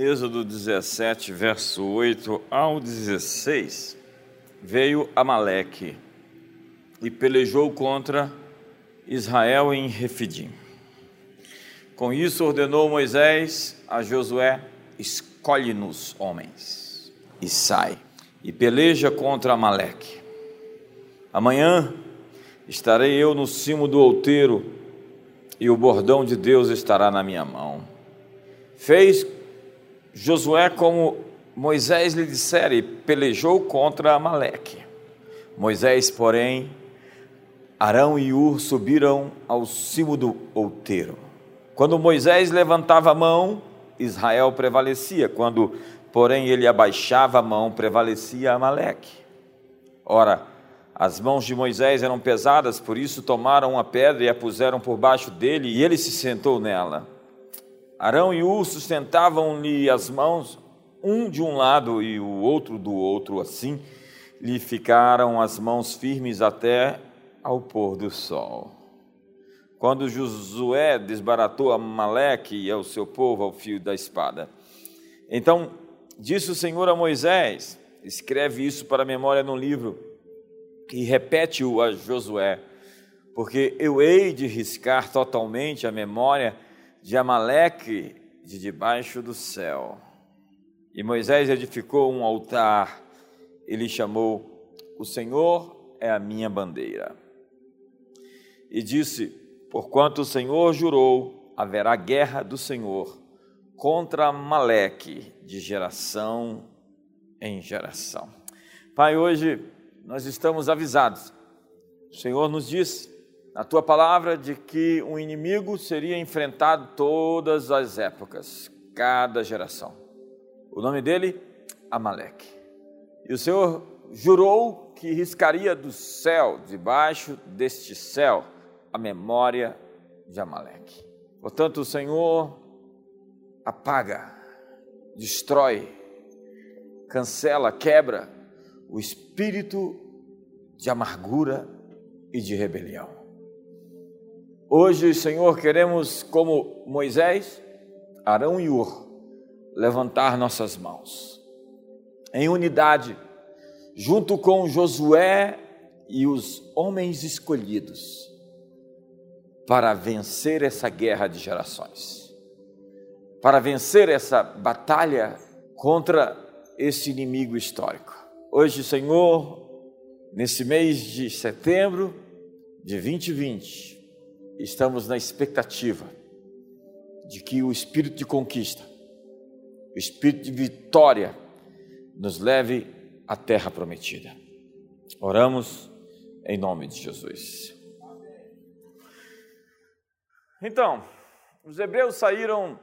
Êxodo 17, verso 8 ao 16, veio Amaleque e pelejou contra Israel em Refidim. Com isso ordenou Moisés a Josué: escolhe-nos homens e sai e peleja contra Amaleque. Amanhã estarei eu no cimo do outeiro e o bordão de Deus estará na minha mão. Fez Josué como Moisés lhe dissera pelejou contra Amaleque. Moisés, porém, Arão e Ur subiram ao cimo do outeiro. Quando Moisés levantava a mão, Israel prevalecia. Quando, porém, ele abaixava a mão, prevalecia Amaleque. Ora, as mãos de Moisés eram pesadas, por isso tomaram uma pedra e a puseram por baixo dele, e ele se sentou nela. Arão e Ur sustentavam-lhe as mãos, um de um lado e o outro do outro, assim lhe ficaram as mãos firmes até ao pôr do sol. Quando Josué desbaratou Amaleque e ao seu povo ao fio da espada. Então disse o Senhor a Moisés: escreve isso para a memória num livro e repete-o a Josué, porque eu hei de riscar totalmente a memória de Amaleque de debaixo do céu. E Moisés edificou um altar, ele chamou: O Senhor é a minha bandeira. E disse: Porquanto o Senhor jurou, haverá guerra do Senhor contra Amaleque de geração em geração. Pai, hoje nós estamos avisados. O Senhor nos diz na tua palavra de que um inimigo seria enfrentado todas as épocas, cada geração. O nome dele, Amaleque. E o Senhor jurou que riscaria do céu, debaixo deste céu, a memória de Amaleque. Portanto, o Senhor apaga, destrói, cancela, quebra o espírito de amargura e de rebelião. Hoje, Senhor, queremos, como Moisés, Arão e Ur, levantar nossas mãos em unidade, junto com Josué e os homens escolhidos, para vencer essa guerra de gerações, para vencer essa batalha contra esse inimigo histórico. Hoje, Senhor, nesse mês de setembro de 2020, estamos na expectativa de que o espírito de conquista, o espírito de vitória, nos leve à terra prometida. Oramos em nome de Jesus. Então, os hebreus saíram,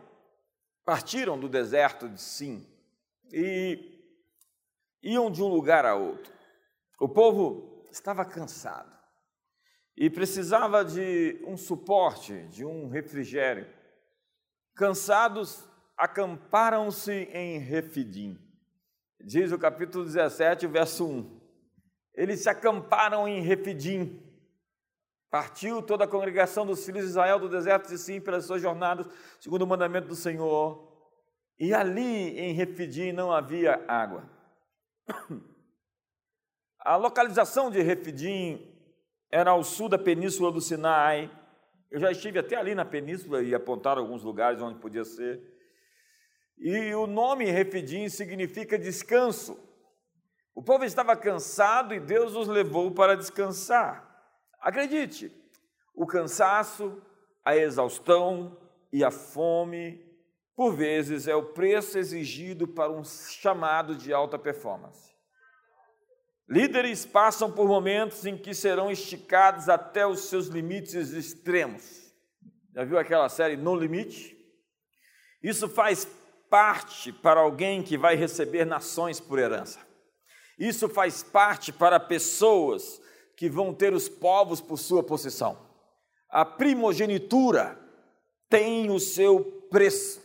partiram do deserto de Sim e iam de um lugar a outro. O povo estava cansado e precisava de um suporte, de um refrigério. Cansados, acamparam-se em Refidim. Diz o capítulo 17, verso 1. Eles se acamparam em Refidim. Partiu toda a congregação dos filhos de Israel do deserto de Sim pelas suas jornadas, segundo o mandamento do Senhor. E ali em Refidim não havia água. A localização de Refidim era ao sul da península do Sinai. Eu já estive até ali na península e apontaram alguns lugares onde podia ser. E o nome Refidim significa descanso. O povo estava cansado e Deus os levou para descansar. Acredite, o cansaço, a exaustão e a fome, por vezes, é o preço exigido para um chamado de alta performance. Líderes passam por momentos em que serão esticados até os seus limites extremos. Já viu aquela série No Limite? Isso faz parte para alguém que vai receber nações por herança. Isso faz parte para pessoas que vão ter os povos por sua possessão. A primogenitura tem o seu preço.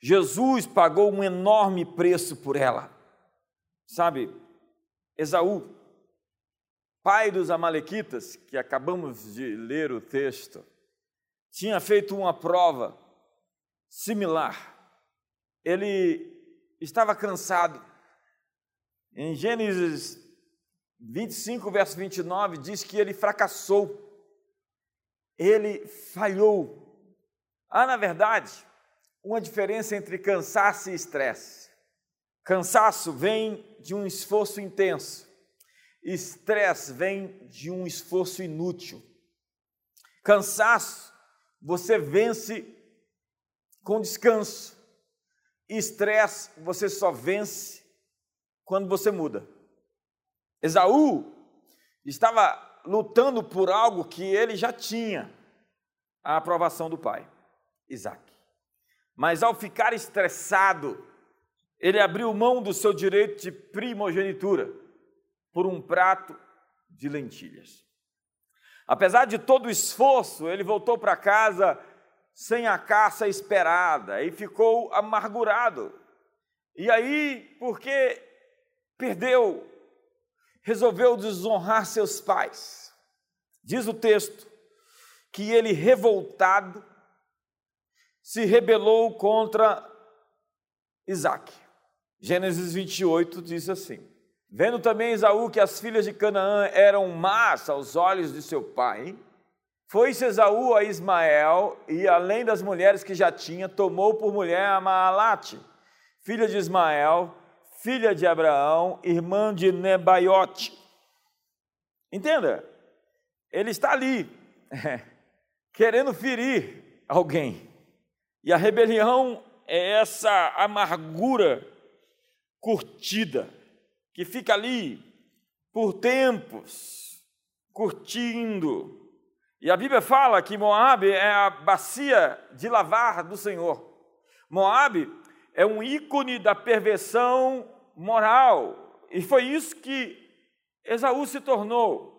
Jesus pagou um enorme preço por ela. Sabe, Esaú, pai dos Amalequitas, que acabamos de ler o texto, tinha feito uma prova similar. ele estava cansado. Em Gênesis 25, verso 29, diz que ele fracassou, ele falhou. Há, na verdade, uma diferença entre cansaço e estresse. Cansaço vem de um esforço intenso, estresse vem de um esforço inútil. Cansaço, você vence com descanso. Estresse, você só vence quando você muda. Esaú estava lutando por algo que ele já tinha a aprovação do pai, Isaac. Mas ao ficar estressado, ele abriu mão do seu direito de primogenitura por um prato de lentilhas. Apesar de todo o esforço, ele voltou para casa sem a caça esperada e ficou amargurado. E aí, porque perdeu, resolveu desonrar seus pais. Diz o texto que ele, revoltado, se rebelou contra Isaac. Gênesis 28 diz assim: Vendo também Esaú que as filhas de Canaã eram más aos olhos de seu pai, foi-se Esaú a Ismael e, além das mulheres que já tinha, tomou por mulher a Maalate, filha de Ismael, filha de Abraão, irmã de Nebaiote. Entenda, ele está ali, querendo ferir alguém. E a rebelião é essa amargura curtida, que fica ali por tempos, curtindo. E a Bíblia fala que Moabe é a bacia de lavar do Senhor. Moabe é um ícone da perversão moral. E foi isso que Esaú se tornou.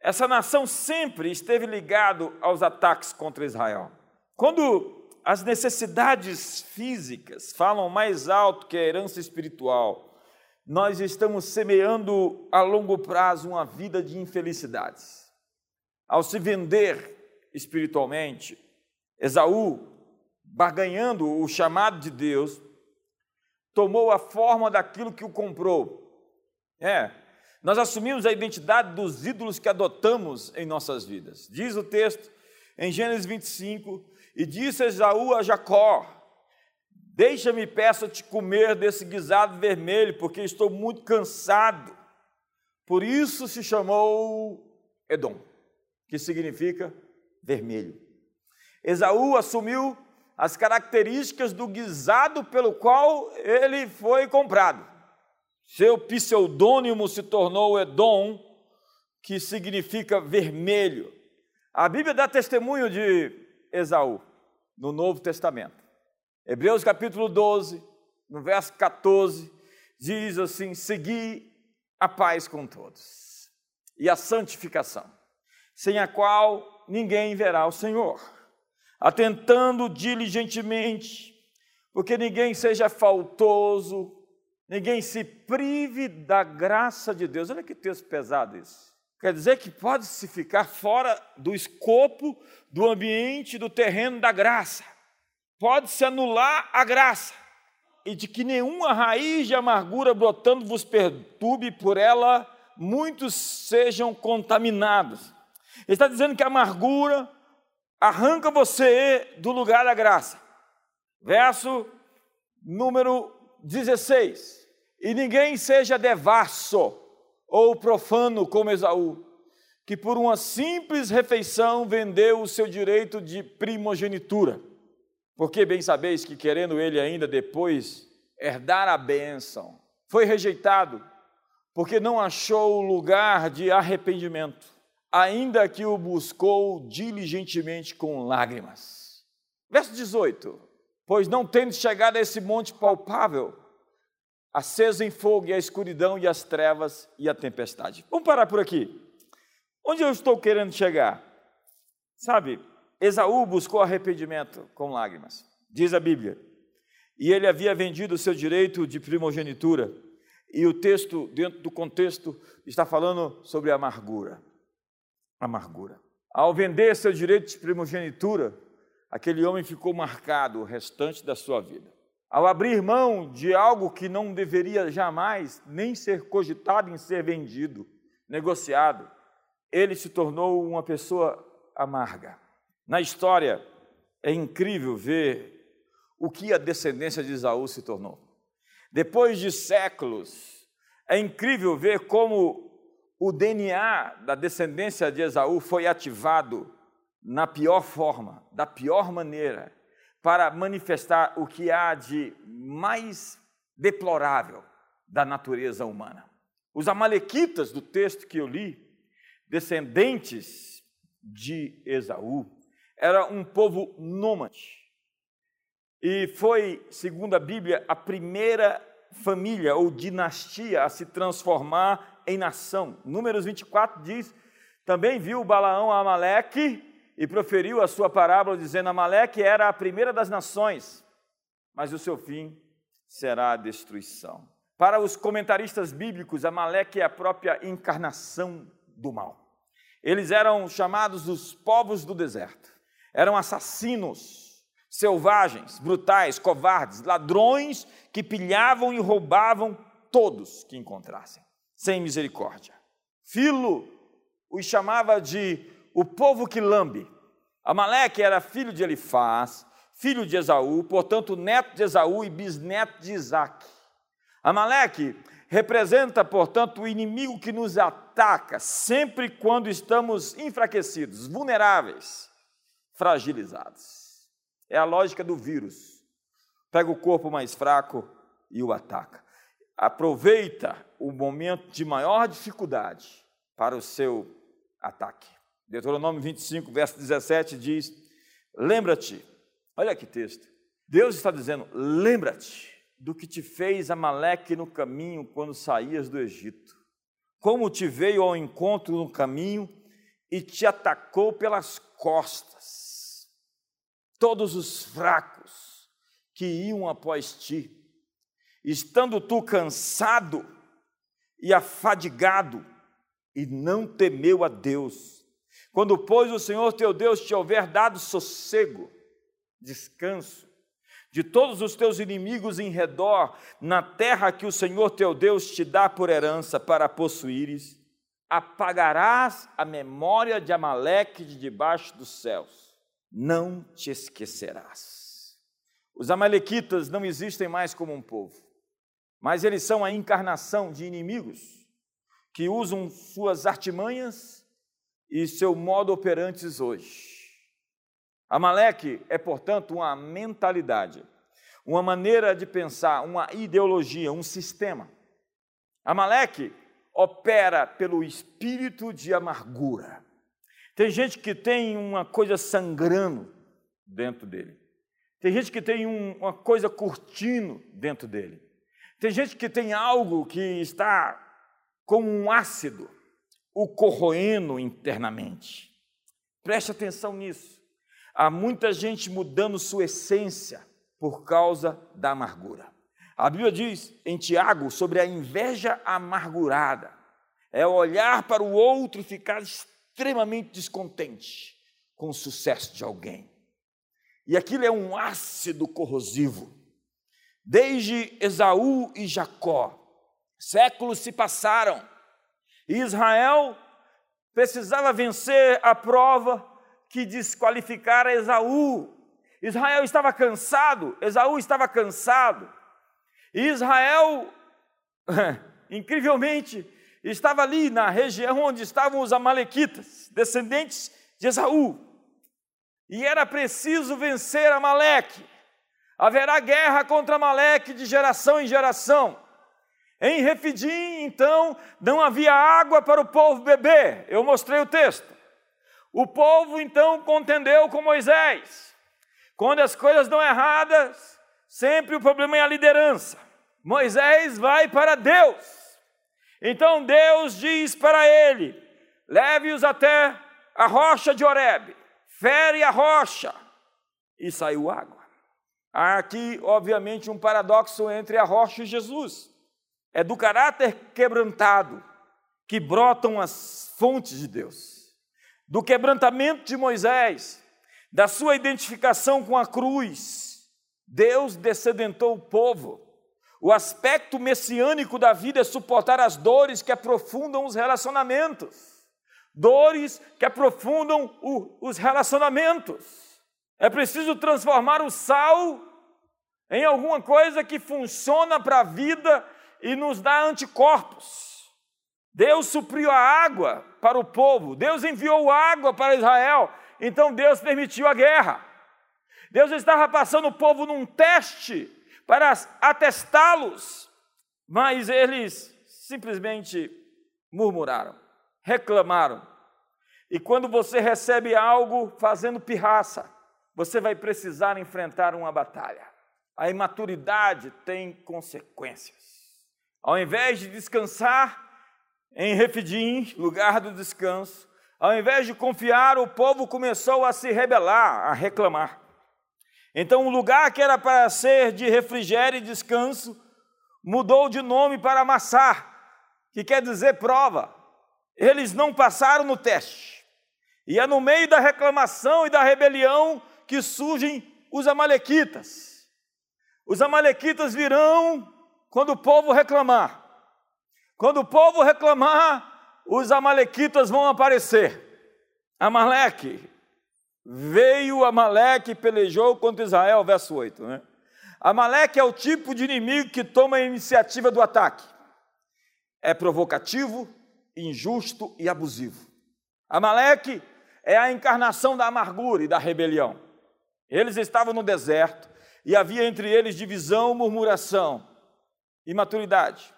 Essa nação sempre esteve ligado aos ataques contra Israel. Quando as necessidades físicas falam mais alto que a herança espiritual. Nós estamos semeando a longo prazo uma vida de infelicidades. Ao se vender espiritualmente, Esaú, barganhando o chamado de Deus, tomou a forma daquilo que o comprou. É, nós assumimos a identidade dos ídolos que adotamos em nossas vidas. Diz o texto em Gênesis 25 e disse Esaú a Jacó: Deixa-me, peço-te comer desse guisado vermelho, porque estou muito cansado. Por isso se chamou Edom, que significa vermelho. Esaú assumiu as características do guisado pelo qual ele foi comprado. Seu pseudônimo se tornou Edom, que significa vermelho. A Bíblia dá testemunho de Esaú, no Novo Testamento. Hebreus capítulo 12, no verso 14, diz assim: Segui a paz com todos e a santificação, sem a qual ninguém verá o Senhor, atentando diligentemente, porque ninguém seja faltoso, ninguém se prive da graça de Deus. Olha que texto pesado isso. Quer dizer que pode-se ficar fora do escopo, do ambiente, do terreno da graça. Pode-se anular a graça. E de que nenhuma raiz de amargura brotando vos perturbe, por ela muitos sejam contaminados. Ele está dizendo que a amargura arranca você do lugar da graça. Verso número 16. E ninguém seja devasso ou profano como Esaú, que por uma simples refeição vendeu o seu direito de primogenitura. Porque bem sabeis que, querendo ele ainda depois herdar a bênção, foi rejeitado, porque não achou lugar de arrependimento, ainda que o buscou diligentemente com lágrimas. Verso 18: Pois não tendo chegado a esse monte palpável, aceso em fogo, e a escuridão, e as trevas, e a tempestade. Vamos parar por aqui. Onde eu estou querendo chegar? Sabe, Esaú buscou arrependimento com lágrimas, diz a Bíblia. E ele havia vendido o seu direito de primogenitura. E o texto, dentro do contexto, está falando sobre amargura. Amargura. Ao vender seu direito de primogenitura, aquele homem ficou marcado o restante da sua vida. Ao abrir mão de algo que não deveria jamais nem ser cogitado em ser vendido, negociado, ele se tornou uma pessoa amarga. Na história, é incrível ver o que a descendência de Esaú se tornou. Depois de séculos, é incrível ver como o DNA da descendência de Esaú foi ativado na pior forma, da pior maneira, para manifestar o que há de mais deplorável da natureza humana. Os amalequitas do texto que eu li, descendentes de Esaú, era um povo nômade. E foi, segundo a Bíblia, a primeira família ou dinastia a se transformar em nação. Números 24 diz: Também viu Balaão a Amaleque e proferiu a sua parábola, dizendo: Amaleque era a primeira das nações, mas o seu fim será a destruição. Para os comentaristas bíblicos, Amaleque é a própria encarnação do mal. Eles eram chamados os povos do deserto, eram assassinos, selvagens, brutais, covardes, ladrões que pilhavam e roubavam todos que encontrassem, sem misericórdia. Filo os chamava de o povo que lambe. Amaleque era filho de Elifaz, filho de Esaú, portanto, neto de Esaú e bisneto de Isaac. Amaleque representa, portanto, o inimigo que nos ataca sempre quando estamos enfraquecidos, vulneráveis, fragilizados. É a lógica do vírus. Pega o corpo mais fraco e o ataca. Aproveita o momento de maior dificuldade para o seu ataque. Deuteronômio 25, verso 17 diz: Lembra-te, olha que texto. Deus está dizendo: Lembra-te do que te fez Amaleque no caminho quando saías do Egito. Como te veio ao encontro no caminho e te atacou pelas costas. Todos os fracos que iam após ti, estando tu cansado e afadigado, e não temeu a Deus quando, pois, o Senhor teu Deus te houver dado sossego, descanso, de todos os teus inimigos em redor, na terra que o Senhor teu Deus te dá por herança para possuíres, apagarás a memória de Amaleque de debaixo dos céus, não te esquecerás. Os Amalequitas não existem mais como um povo, mas eles são a encarnação de inimigos que usam suas artimanhas e seu modo operantes hoje. Amaleque é, portanto, uma mentalidade, uma maneira de pensar, uma ideologia, um sistema. Amaleque opera pelo espírito de amargura. Tem gente que tem uma coisa sangrando dentro dele. Tem gente que tem um, uma coisa curtindo dentro dele. Tem gente que tem algo que está como um ácido o corroendo internamente. Preste atenção nisso. Há muita gente mudando sua essência por causa da amargura. A Bíblia diz em Tiago sobre a inveja amargurada. É olhar para o outro e ficar extremamente descontente com o sucesso de alguém. E aquilo é um ácido corrosivo. Desde Esaú e Jacó, séculos se passaram Israel precisava vencer a prova que desqualificara Esaú. Israel estava cansado, Esaú estava cansado. Israel, incrivelmente, estava ali na região onde estavam os Amalequitas, descendentes de Esaú. E era preciso vencer Amaleque. Haverá guerra contra Amaleque de geração em geração. Em Refidim, então, não havia água para o povo beber. Eu mostrei o texto. O povo, então, contendeu com Moisés. Quando as coisas dão erradas, sempre o problema é a liderança. Moisés vai para Deus. Então Deus diz para ele: leve-os até a rocha de Horebe, fere a rocha, e saiu água. Há aqui, obviamente, um paradoxo entre a rocha e Jesus. É do caráter quebrantado que brotam as fontes de Deus. Do quebrantamento de Moisés, da sua identificação com a cruz, Deus descedentou o povo. O aspecto messiânico da vida é suportar as dores que aprofundam os relacionamentos. Dores que aprofundam o, os relacionamentos. É preciso transformar o sal em alguma coisa que funciona para a vida e nos dá anticorpos. Deus supriu a água para o povo, Deus enviou água para Israel, então Deus permitiu a guerra. Deus estava passando o povo num teste para atestá-los, mas eles simplesmente murmuraram, reclamaram. E quando você recebe algo fazendo pirraça, você vai precisar enfrentar uma batalha. A imaturidade tem consequências. Ao invés de descansar em Refidim, lugar do descanso, ao invés de confiar, o povo começou a se rebelar, a reclamar. Então, o lugar que era para ser de refrigério e descanso mudou de nome para Massar, que quer dizer prova. Eles não passaram no teste. E é no meio da reclamação e da rebelião que surgem os Amalequitas. Os Amalequitas virão quando o povo reclamar. Quando o povo reclamar, os Amalequitas vão aparecer. Amaleque, veio Amaleque e pelejou contra Israel, verso 8. Né? Amaleque é o tipo de inimigo que toma a iniciativa do ataque. É provocativo, injusto e abusivo. Amaleque é a encarnação da amargura e da rebelião. Eles estavam no deserto e havia entre eles divisão, murmuração, imaturidade.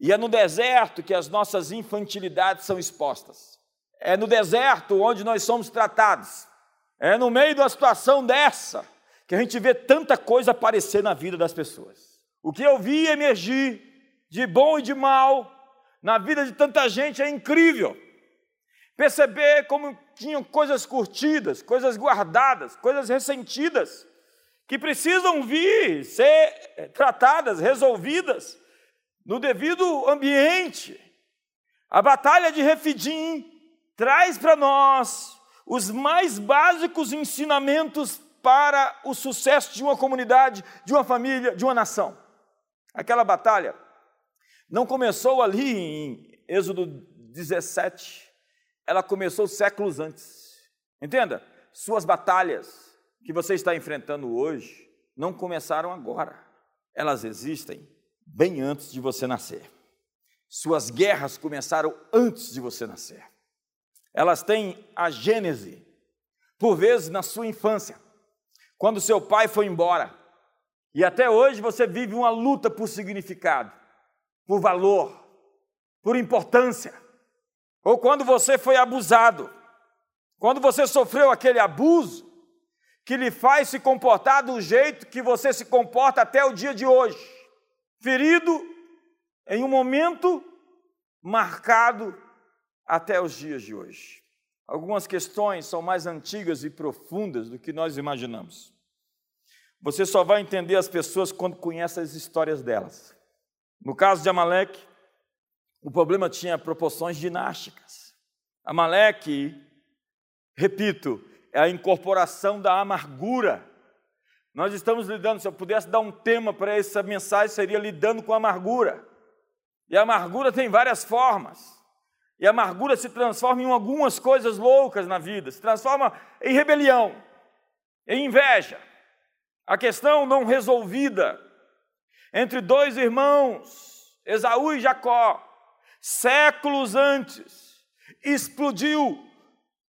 E é no deserto que as nossas infantilidades são expostas. É no deserto onde nós somos tratados. É no meio de uma situação dessa que a gente vê tanta coisa aparecer na vida das pessoas. O que eu vi emergir de bom e de mal na vida de tanta gente é incrível. Perceber como tinham coisas curtidas, coisas guardadas, coisas ressentidas, que precisam vir ser tratadas, resolvidas no devido ambiente. A batalha de Refidim traz para nós os mais básicos ensinamentos para o sucesso de uma comunidade, de uma família, de uma nação. Aquela batalha não começou ali em Êxodo 17, ela começou séculos antes. Entenda? Suas batalhas que você está enfrentando hoje não começaram agora. Elas existem bem antes de você nascer. Suas guerras começaram antes de você nascer. Elas têm a gênese, por vezes na sua infância, quando seu pai foi embora. E até hoje você vive uma luta por significado, por valor, por importância. Ou quando você foi abusado, quando você sofreu aquele abuso que lhe faz se comportar do jeito que você se comporta até o dia de hoje ferido em um momento marcado até os dias de hoje. Algumas questões são mais antigas e profundas do que nós imaginamos. Você só vai entender as pessoas quando conhece as histórias delas. No caso de Amaleque, o problema tinha proporções dinásticas. Amaleque, repito, é a incorporação da amargura nós estamos lidando, se eu pudesse dar um tema para essa mensagem, seria lidando com a amargura. E a amargura tem várias formas. E a amargura se transforma em algumas coisas loucas na vida, se transforma em rebelião, em inveja. A questão não resolvida entre dois irmãos, Esaú e Jacó, séculos antes, explodiu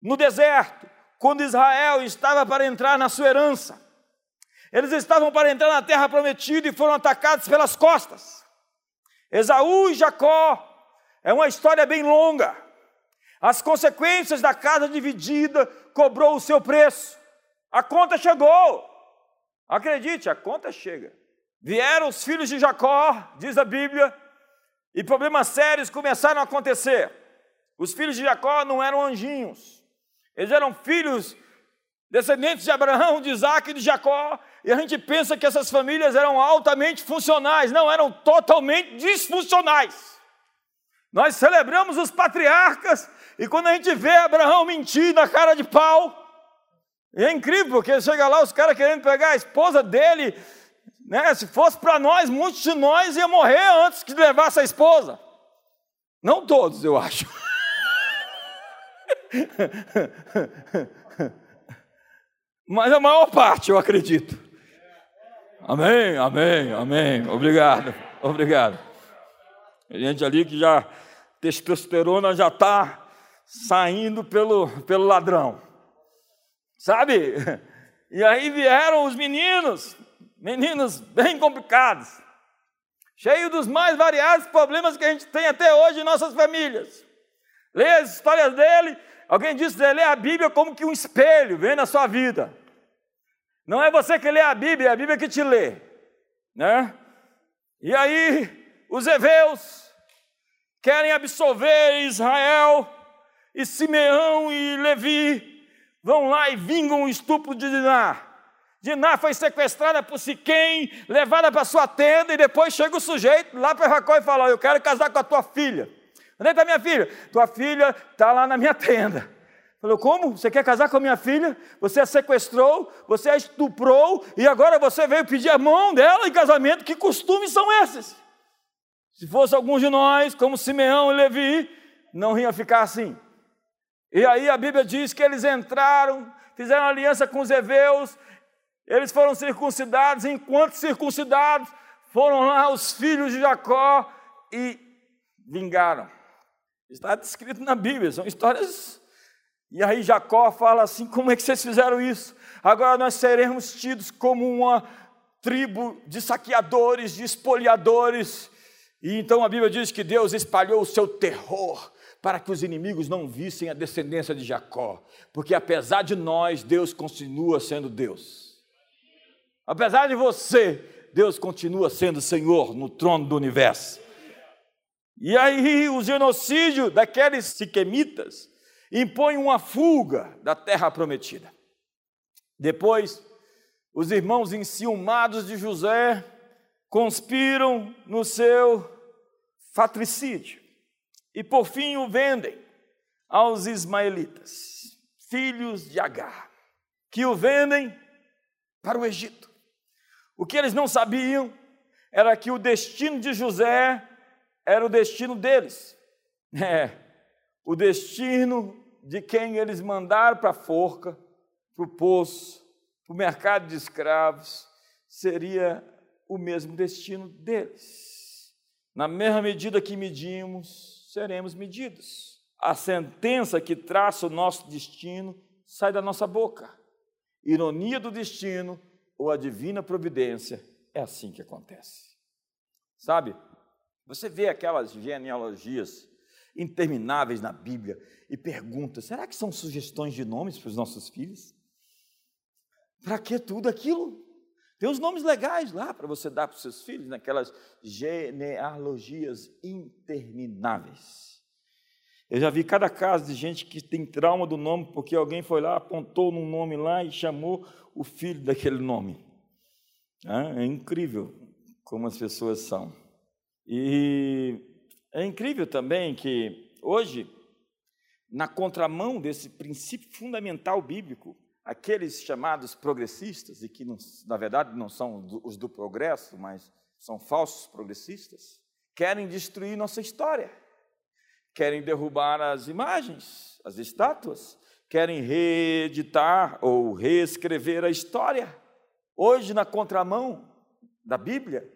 no deserto, quando Israel estava para entrar na sua herança. Eles estavam para entrar na terra prometida e foram atacados pelas costas. Esaú e Jacó é uma história bem longa. As consequências da casa dividida cobrou o seu preço. A conta chegou. Acredite, a conta chega. Vieram os filhos de Jacó, diz a Bíblia, e problemas sérios começaram a acontecer. Os filhos de Jacó não eram anjinhos, eles eram filhos descendentes de Abraão, de Isaac e de Jacó, e a gente pensa que essas famílias eram altamente funcionais, não, eram totalmente disfuncionais. Nós celebramos os patriarcas, e quando a gente vê Abraão mentir na cara de pau, é incrível, porque chega lá os caras querendo pegar a esposa dele, Né? Se fosse para nós, muitos de nós iam morrer antes de levar essa esposa. Não todos, eu acho. Mas a maior parte, eu acredito. Amém, amém, amém. Obrigado, obrigado. Gente ali que já, testosterona já está saindo pelo, pelo ladrão. Sabe? E aí vieram os meninos, meninos bem complicados, cheios dos mais variados problemas que a gente tem até hoje em nossas famílias. Leia as histórias dele. Alguém disse lê a Bíblia como que um espelho, vem na sua vida. Não é você que lê a Bíblia, é a Bíblia que te lê. Né? E aí, os heveus querem absolver Israel, e Simeão e Levi vão lá e vingam o estupro de Diná. Diná foi sequestrada por Siquém, levada para sua tenda, e depois chega o sujeito lá para Jacó e fala: Eu quero casar com a tua filha. Onde está minha filha? Tua filha está lá na minha tenda. Falou: Como? Você quer casar com a minha filha? Você a sequestrou, você a estuprou, e agora você veio pedir a mão dela em casamento? Que costumes são esses? Se fosse alguns de nós, como Simeão e Levi, não ia ficar assim. E aí a Bíblia diz que eles entraram, fizeram aliança com os heveus, eles foram circuncidados, enquanto circuncidados, foram lá os filhos de Jacó e vingaram. Está descrito na Bíblia, são histórias. E aí Jacó fala assim: como é que vocês fizeram isso? Agora nós seremos tidos como uma tribo de saqueadores, de espoliadores. E então a Bíblia diz que Deus espalhou o seu terror para que os inimigos não vissem a descendência de Jacó, porque apesar de nós, Deus continua sendo Deus. Apesar de você, Deus continua sendo Senhor no trono do universo. E aí o genocídio daqueles siquemitas impõe uma fuga da terra prometida. Depois, os irmãos enciumados de José conspiram no seu fatricídio e por fim o vendem aos ismaelitas, filhos de Agar, que o vendem para o Egito. O que eles não sabiam era que o destino de José era o destino deles. É, o destino de quem eles mandaram para a forca, para o poço, para o mercado de escravos, seria o mesmo destino deles. Na mesma medida que medimos, seremos medidos. A sentença que traça o nosso destino sai da nossa boca. Ironia do destino ou a divina providência, é assim que acontece. Sabe, você vê aquelas genealogias intermináveis na Bíblia e pergunta: será que são sugestões de nomes para os nossos filhos? Para que tudo aquilo? Tem uns nomes legais lá para você dar para os seus filhos, naquelas genealogias intermináveis. Eu já vi cada caso de gente que tem trauma do nome porque alguém foi lá, apontou num nome lá e chamou o filho daquele nome. É incrível como as pessoas são. E é incrível também que hoje, na contramão desse princípio fundamental bíblico, aqueles chamados progressistas, e que não, na verdade não são os do progresso, mas são falsos progressistas, querem destruir nossa história, querem derrubar as imagens, as estátuas, querem reeditar ou reescrever a história. Hoje, na contramão da Bíblia,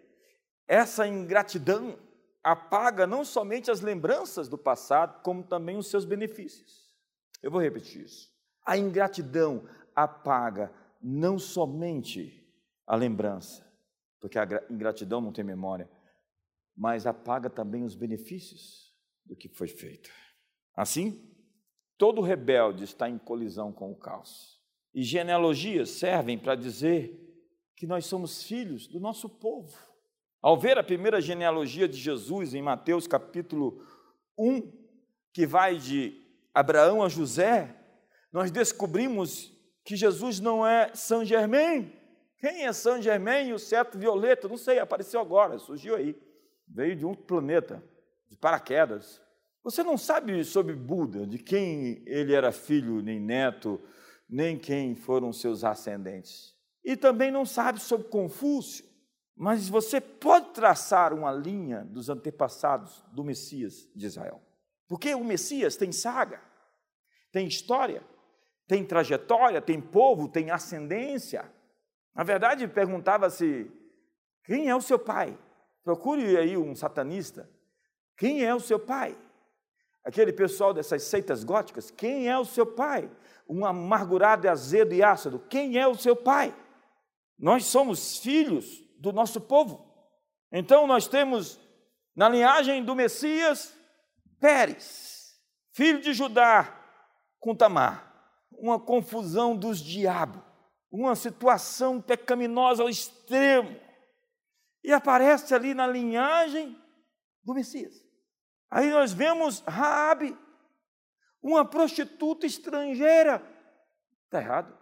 essa ingratidão apaga não somente as lembranças do passado, como também os seus benefícios. Eu vou repetir isso. A ingratidão apaga não somente a lembrança, porque a ingratidão não tem memória, mas apaga também os benefícios do que foi feito. Assim, todo rebelde está em colisão com o caos. E genealogias servem para dizer que nós somos filhos do nosso povo. Ao ver a primeira genealogia de Jesus em Mateus capítulo 1, que vai de Abraão a José, nós descobrimos que Jesus não é Saint Germain. Quem é Saint Germain e o cetro violeta? Não sei, apareceu agora, surgiu aí. Veio de um planeta, de paraquedas. Você não sabe sobre Buda, de quem ele era filho, nem neto, nem quem foram seus ascendentes. E também não sabe sobre Confúcio, Mas você pode traçar uma linha dos antepassados do Messias de Israel. Porque o Messias tem saga, tem história, tem trajetória, tem povo, tem ascendência. Na verdade, perguntava-se: quem é o seu pai? Procure aí um satanista. Quem é o seu pai? Aquele pessoal dessas seitas góticas, quem é o seu pai? Um amargurado, azedo e ácido, quem é o seu pai? Nós somos filhos do nosso povo. Então nós temos na linhagem do Messias Pérez, filho de Judá com Tamar, uma confusão dos diabos, uma situação pecaminosa ao extremo. E aparece ali na linhagem do Messias. Aí nós vemos Raabe, uma prostituta estrangeira. Está errado.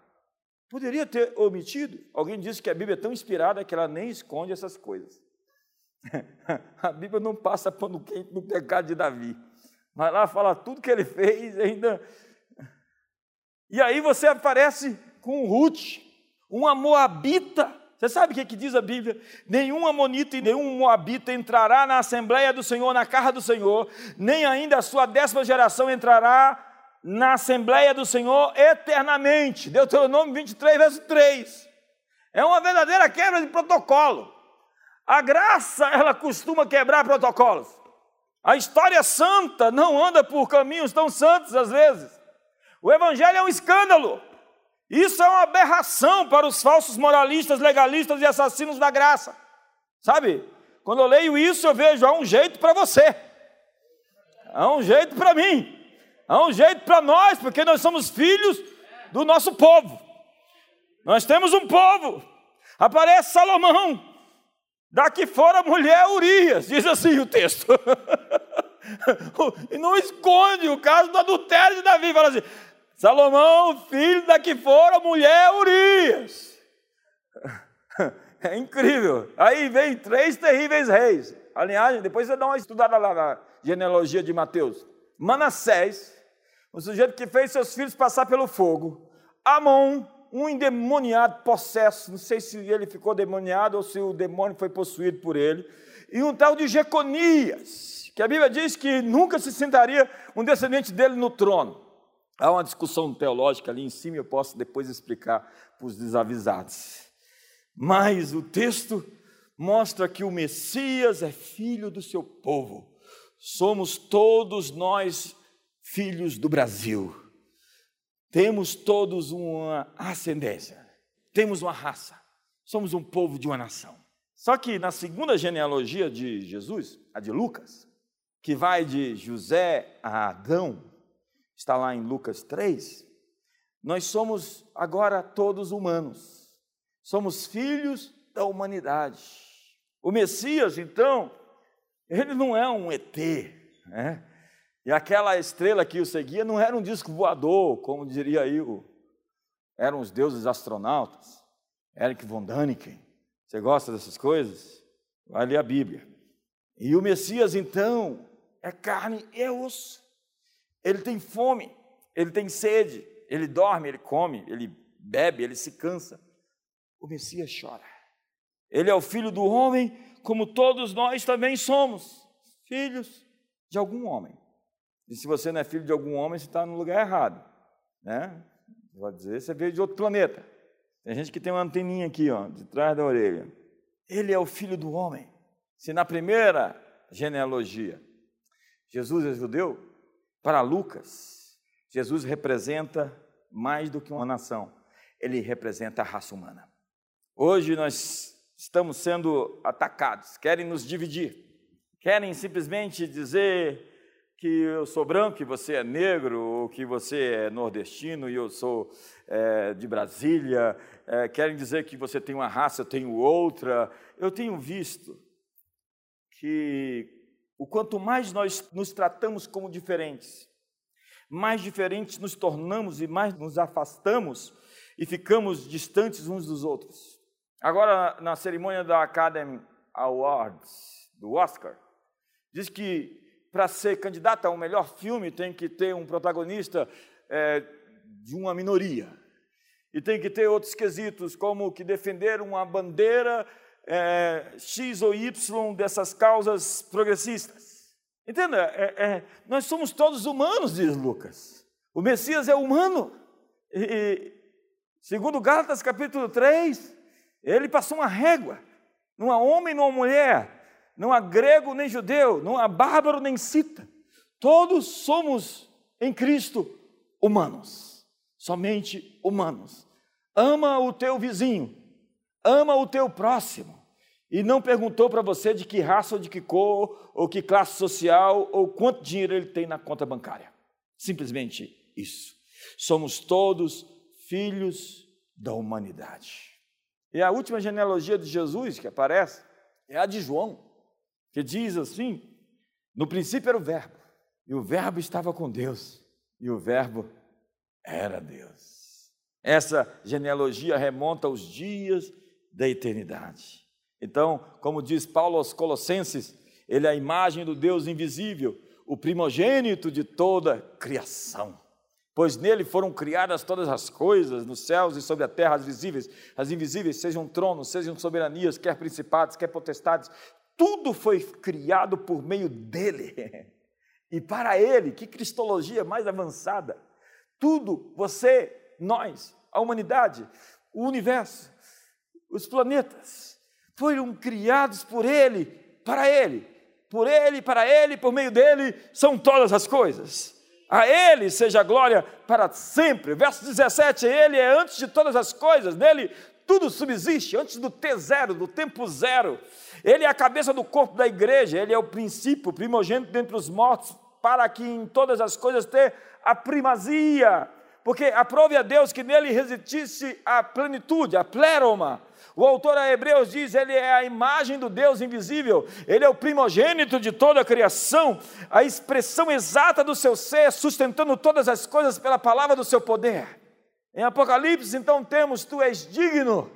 Poderia ter omitido. Alguém disse que a Bíblia é tão inspirada que ela nem esconde essas coisas. a Bíblia não passa pano quente no pecado de Davi. Mas lá fala tudo que ele fez ainda. E aí você aparece com Ruth, uma moabita. Você sabe o que, que diz a Bíblia? Nenhum amonita e nenhum moabita entrará na Assembleia do Senhor, na casa do Senhor, nem ainda a sua décima geração entrará na Assembleia do Senhor eternamente. Deuteronômio 23, verso 3. É uma verdadeira quebra de protocolo. A graça, ela costuma quebrar protocolos. A história santa não anda por caminhos tão santos às vezes. O Evangelho é um escândalo. Isso é uma aberração para os falsos moralistas, legalistas e assassinos da graça. Sabe? Quando eu leio isso, eu vejo há um jeito para você, há um jeito para mim. Há um jeito para nós, porque nós somos filhos do nosso povo. Nós temos um povo. Aparece Salomão. Daqui fora mulher Urias, diz assim o texto. e não esconde o caso do adultério de Davi. Fala assim: Salomão, filho daqui fora mulher Urias. É incrível. Aí vem três terríveis reis. A linhagem, depois você dá uma estudada lá na genealogia de Mateus. Manassés, um sujeito que fez seus filhos passar pelo fogo. Amon, um endemoniado, possesso, não sei se ele ficou demoniado ou se o demônio foi possuído por ele. E um tal de Jeconias, que a Bíblia diz que nunca se sentaria um descendente dele no trono. Há uma discussão teológica ali em cima, eu posso depois explicar para os desavisados. Mas o texto mostra que o Messias é filho do seu povo. Somos todos nós filhos do Brasil. Temos todos uma ascendência, temos uma raça, somos um povo de uma nação. Só que na segunda genealogia de Jesus, a de Lucas, que vai de José a Adão, está lá em Lucas 3, nós somos agora todos humanos, somos filhos da humanidade. O Messias, então, ele não é um ET, né? E aquela estrela que o seguia não era um disco voador, como diria aí, o, eram os deuses astronautas. Eric von Däniken. Você gosta dessas coisas? Vai ler a Bíblia. E o Messias, então, é carne e osso. Ele tem fome, ele tem sede, ele dorme, ele come, ele bebe, ele se cansa. O Messias chora. Ele é o filho do homem, como todos nós também somos filhos de algum homem. E se você não é filho de algum homem, você está no lugar errado. Né? Vou dizer, você veio de outro planeta. Tem gente que tem uma anteninha aqui, ó, de trás da orelha. Ele é o filho do homem. Se na primeira genealogia Jesus é judeu, para Lucas, Jesus representa mais do que uma nação, ele representa a raça humana. Hoje nós estamos sendo atacados, querem nos dividir, querem simplesmente dizer que eu sou branco e você é negro, ou que você é nordestino e eu sou é, de Brasília, é, querem dizer que você tem uma raça, eu tenho outra. Eu tenho visto que o quanto mais nós nos tratamos como diferentes, mais diferentes nos tornamos e mais nos afastamos e ficamos distantes uns dos outros. Agora, na cerimônia da Academy Awards, do Oscar, diz que para ser candidato a um melhor filme, tem que ter um protagonista é, de uma minoria. E tem que ter outros quesitos, como que defender uma bandeira é, X ou Y dessas causas progressistas. Entenda, é, é, nós somos todos humanos, diz Lucas. O Messias é humano. E, segundo Gálatas capítulo 3, ele passou uma régua. Não há homem, não há mulher, não há grego nem judeu, não há bárbaro nem cita. Todos somos em Cristo humanos, somente humanos. Ama o teu vizinho, ama o teu próximo. E não perguntou para você de que raça ou de que cor, ou que classe social, ou quanto dinheiro ele tem na conta bancária. Simplesmente isso. Somos todos filhos da humanidade. E a última genealogia de Jesus que aparece é a de João, que diz assim: no princípio era o Verbo, e o Verbo estava com Deus, e o Verbo era Deus. Essa genealogia remonta aos dias da eternidade. Então, como diz Paulo aos Colossenses, ele é a imagem do Deus invisível, o primogênito de toda criação. Pois nele foram criadas todas as coisas, nos céus e sobre a terra, as visíveis, as invisíveis, sejam tronos, sejam soberanias, quer principados, quer potestades, tudo foi criado por meio dele. E para ele, que cristologia mais avançada! Tudo, você, nós, a humanidade, o universo, os planetas, foram criados por Ele, para Ele. Por Ele, para Ele, por meio dele, são todas as coisas. A Ele seja a glória para sempre. Verso 17: Ele é antes de todas as coisas, nele tudo subsiste, antes do T0, do tempo zero. Ele é a cabeça do corpo da igreja, ele é o princípio, primogênito dentre os mortos, para que em todas as coisas tenha a primazia. Porque aprove a Deus que nele resistisse a plenitude, a pleroma, o autor a Hebreus diz: ele é a imagem do Deus invisível, ele é o primogênito de toda a criação, a expressão exata do seu ser, sustentando todas as coisas pela palavra do seu poder. Em Apocalipse, então, temos: Tu és digno,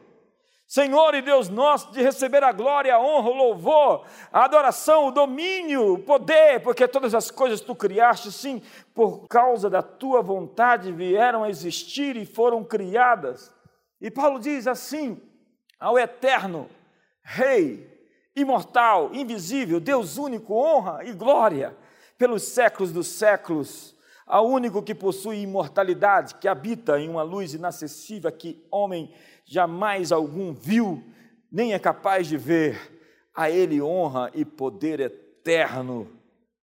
Senhor e Deus nosso, de receber a glória, a honra, o louvor, a adoração, o domínio, o poder, porque todas as coisas tu criaste, sim, por causa da tua vontade vieram a existir e foram criadas. E Paulo diz assim: ao eterno Rei, imortal, invisível, Deus único, honra e glória pelos séculos dos séculos, ao único que possui imortalidade, que habita em uma luz inacessível que homem jamais algum viu, nem é capaz de ver. A Ele honra e poder eterno.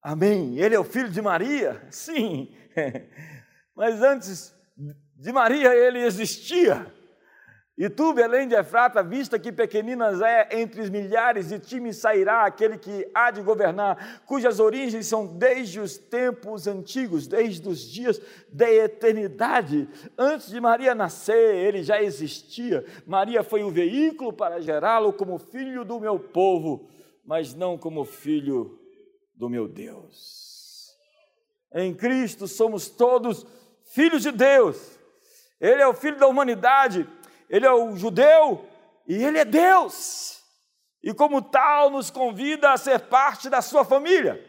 Amém. Ele é o filho de Maria? Sim. Mas antes de Maria ele existia. E tu, Belém de Efrata, vista que pequeninas é entre os milhares, de ti me sairá aquele que há de governar, cujas origens são desde os tempos antigos, desde os dias da eternidade. Antes de Maria nascer, ele já existia. Maria foi o veículo para gerá-lo como filho do meu povo, mas não como filho do meu Deus. Em Cristo somos todos filhos de Deus. Ele é o filho da humanidade ele é o judeu e ele é Deus. E como tal, nos convida a ser parte da sua família.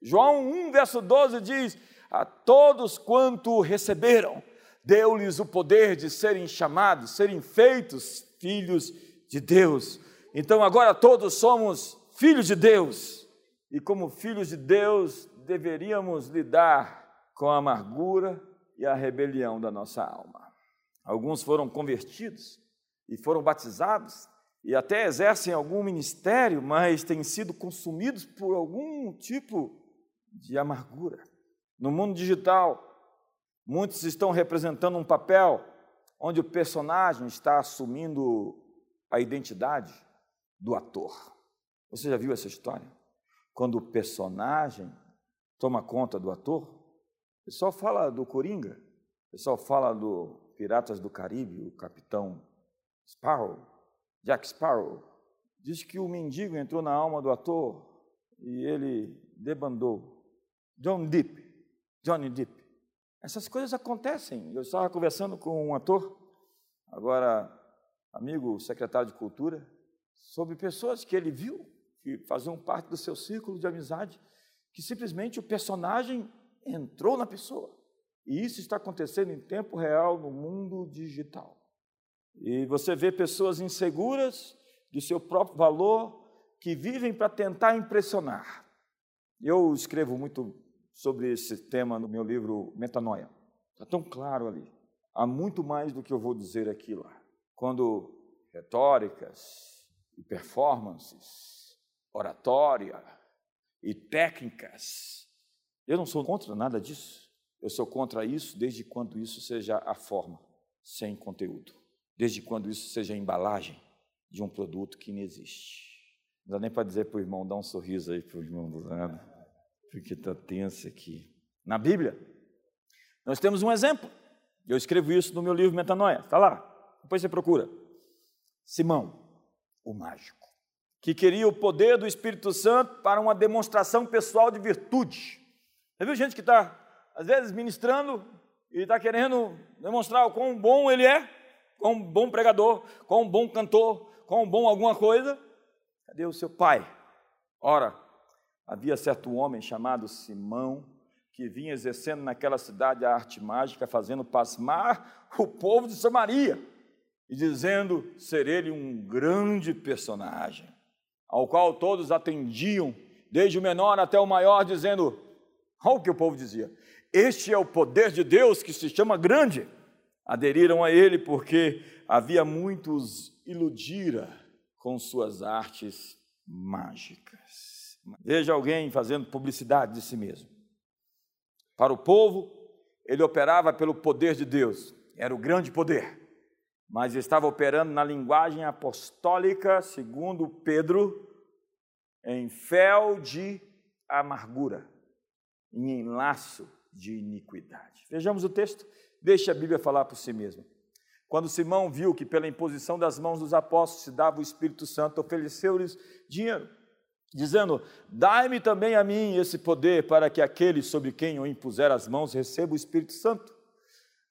João 1, verso 12 diz: A todos quanto receberam, deu-lhes o poder de serem chamados, serem feitos filhos de Deus. Então agora todos somos filhos de Deus. E como filhos de Deus, deveríamos lidar com a amargura e a rebelião da nossa alma. Alguns foram convertidos e foram batizados e até exercem algum ministério, mas têm sido consumidos por algum tipo de amargura. No mundo digital, muitos estão representando um papel onde o personagem está assumindo a identidade do ator. Você já viu essa história? Quando o personagem toma conta do ator, o pessoal fala do Coringa, o pessoal fala do Piratas do Caribe, o capitão Sparrow, Jack Sparrow, diz que o mendigo entrou na alma do ator e ele debandou. John Depp, Johnny Depp. Essas coisas acontecem. Eu estava conversando com um ator, agora amigo secretário de Cultura, sobre pessoas que ele viu, que faziam parte do seu círculo de amizade, que simplesmente o personagem entrou na pessoa. E isso está acontecendo em tempo real no mundo digital. E você vê pessoas inseguras do seu próprio valor, que vivem para tentar impressionar. Eu escrevo muito sobre esse tema no meu livro Metanoia. Está tão claro ali. Há muito mais do que eu vou dizer aqui lá. Quando retóricas e performances, oratória e técnicas, eu não sou contra nada disso. Eu sou contra isso desde quando isso seja a forma, sem conteúdo. Desde quando isso seja a embalagem de um produto que não existe. Não dá nem para dizer para o irmão, dá um sorriso aí para o irmão do lado, porque está tenso aqui. Na Bíblia, nós temos um exemplo. Eu escrevo isso no meu livro Metanoia, está lá. Depois você procura. Simão, o mágico, que queria o poder do Espírito Santo para uma demonstração pessoal de virtude. Você viu gente que está, às vezes, ministrando e está querendo demonstrar o quão bom ele é, quão bom pregador, quão bom cantor, quão bom alguma coisa, Cadê o seu pai? Ora, havia certo homem chamado Simão que vinha exercendo naquela cidade a arte mágica, fazendo pasmar o povo de Samaria e dizendo ser ele um grande personagem, ao qual todos atendiam, desde o menor até o maior, dizendo: olha o que o povo dizia, este é o poder de Deus que se chama grande. Aderiram a ele porque havia muitos iludira com suas artes mágicas. Veja alguém fazendo publicidade de si mesmo. Para o povo, ele operava pelo poder de Deus, era o grande poder, mas estava operando na linguagem apostólica, segundo Pedro, em fel de amargura, em enlaço de iniquidade. Vejamos o texto, deixe a Bíblia falar por si mesma. Quando Simão viu que pela imposição das mãos dos apóstolos se dava o Espírito Santo, ofereceu-lhes dinheiro, dizendo: Dai-me também a mim esse poder para que aquele sobre quem eu impuser as mãos receba o Espírito Santo.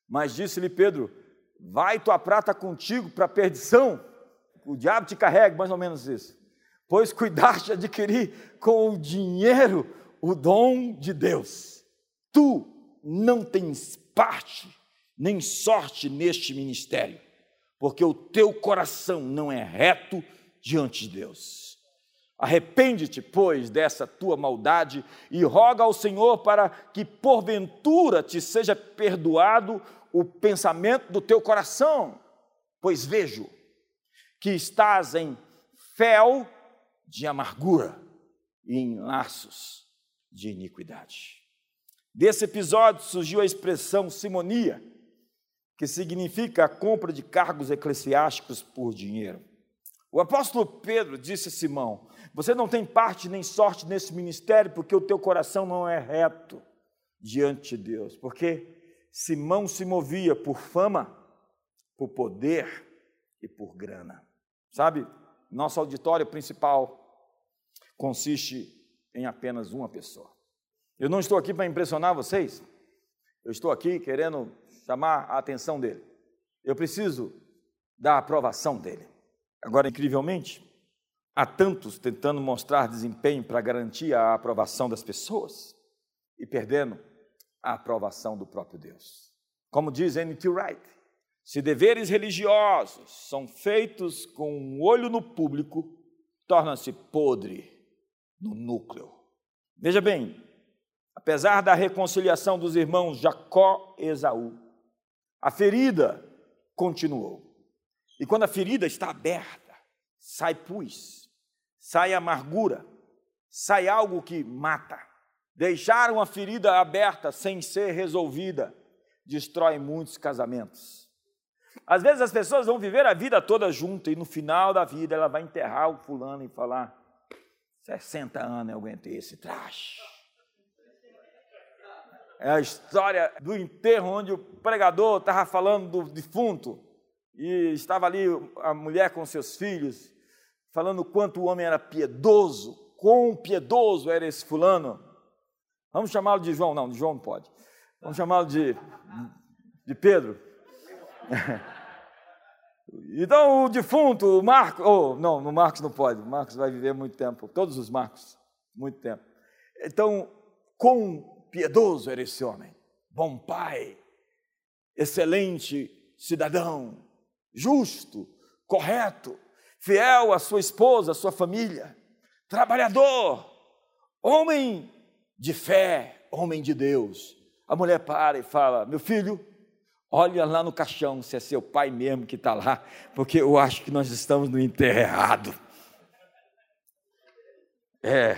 Mas disse-lhe Pedro: Vai tua prata contigo para a perdição, o diabo te carrega, mais ou menos isso. Pois cuidaste adquirir com o dinheiro o dom de Deus. Tu não tens parte nem sorte neste ministério, porque o teu coração não é reto diante de Deus. Arrepende-te, pois, dessa tua maldade e roga ao Senhor para que, porventura, te seja perdoado o pensamento do teu coração, pois vejo que estás em fel de amargura e em laços de iniquidade. Desse episódio surgiu a expressão simonia, que significa a compra de cargos eclesiásticos por dinheiro. O apóstolo Pedro disse a Simão: Você não tem parte nem sorte nesse ministério, porque o teu coração não é reto diante de Deus. Porque Simão se movia por fama, por poder e por grana. Sabe, nosso auditório principal consiste em apenas uma pessoa. Eu não estou aqui para impressionar vocês, eu estou aqui querendo chamar a atenção dele. Eu preciso da aprovação dele. Agora, incrivelmente, há tantos tentando mostrar desempenho para garantir a aprovação das pessoas e perdendo a aprovação do próprio Deus. Como diz N.T. Wright, se deveres religiosos são feitos com um olho no público, torna-se podre no núcleo. Veja bem, apesar da reconciliação dos irmãos Jacó e Esaú, a ferida continuou. E quando a ferida está aberta, sai pus, sai amargura, sai algo que mata. Deixar uma ferida aberta sem ser resolvida destrói muitos casamentos. Às vezes as pessoas vão viver a vida toda junto e no final da vida ela vai enterrar o fulano e falar: 60 anos eu aguentei esse traste. É a história do enterro onde o pregador estava falando do defunto e estava ali a mulher com seus filhos, falando o quanto o homem era piedoso, quão piedoso era esse fulano. Vamos chamá-lo de João, não, de João não pode. Vamos chamá-lo de, de Pedro. Então o defunto, o Marcos, oh, não, no Marcos não pode, o Marcos vai viver muito tempo, todos os Marcos, muito tempo. Então, com piedoso era esse homem, bom pai, excelente cidadão, justo, correto, fiel à sua esposa, à sua família, trabalhador, homem de fé, homem de Deus. A mulher para e fala: Meu filho, olha lá no caixão se é seu pai mesmo que está lá, porque eu acho que nós estamos no enterro errado. É,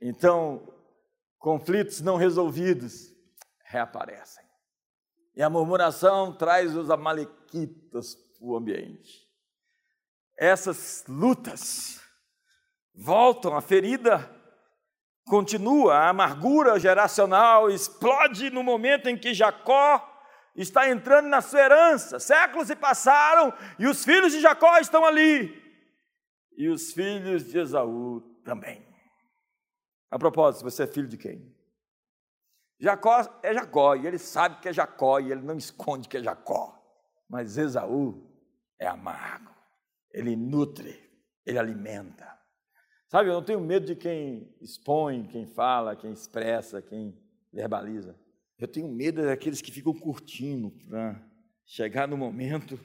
então, conflitos não resolvidos reaparecem. E a murmuração traz os amalequitas para o ambiente. Essas lutas voltam, a ferida continua, a amargura geracional explode no momento em que Jacó está entrando na sua herança. Séculos se passaram e os filhos de Jacó estão ali. E os filhos de Esaú também. A propósito, você é filho de quem? Jacó é Jacó, e ele sabe que é Jacó, e ele não esconde que é Jacó. Mas Esaú é amargo, ele nutre, ele alimenta. Sabe, eu não tenho medo de quem expõe, quem fala, quem expressa, quem verbaliza. Eu tenho medo daqueles que ficam curtindo para chegar no momento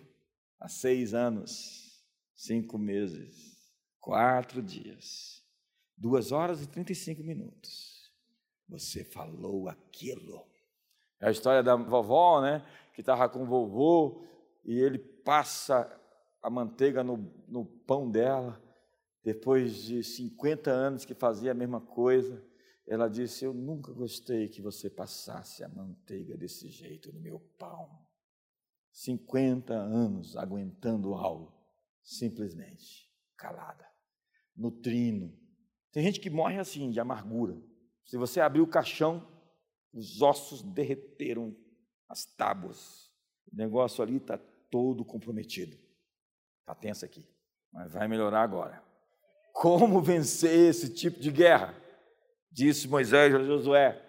há seis anos, cinco meses, quatro dias, duas horas e trinta e cinco minutos. Você falou aquilo. É a história da vovó, né? Que estava com o vovô e ele passa a manteiga no, no pão dela. Depois de 50 anos que fazia a mesma coisa, ela disse: Eu nunca gostei que você passasse a manteiga desse jeito no meu pão. 50 anos aguentando algo, simplesmente calada, nutrindo. Tem gente que morre assim, de amargura. Se você abrir o caixão, os ossos derreteram as tábuas. O negócio ali está todo comprometido. Está tenso aqui, mas vai melhorar agora. Como vencer esse tipo de guerra? Disse Moisés a Josué: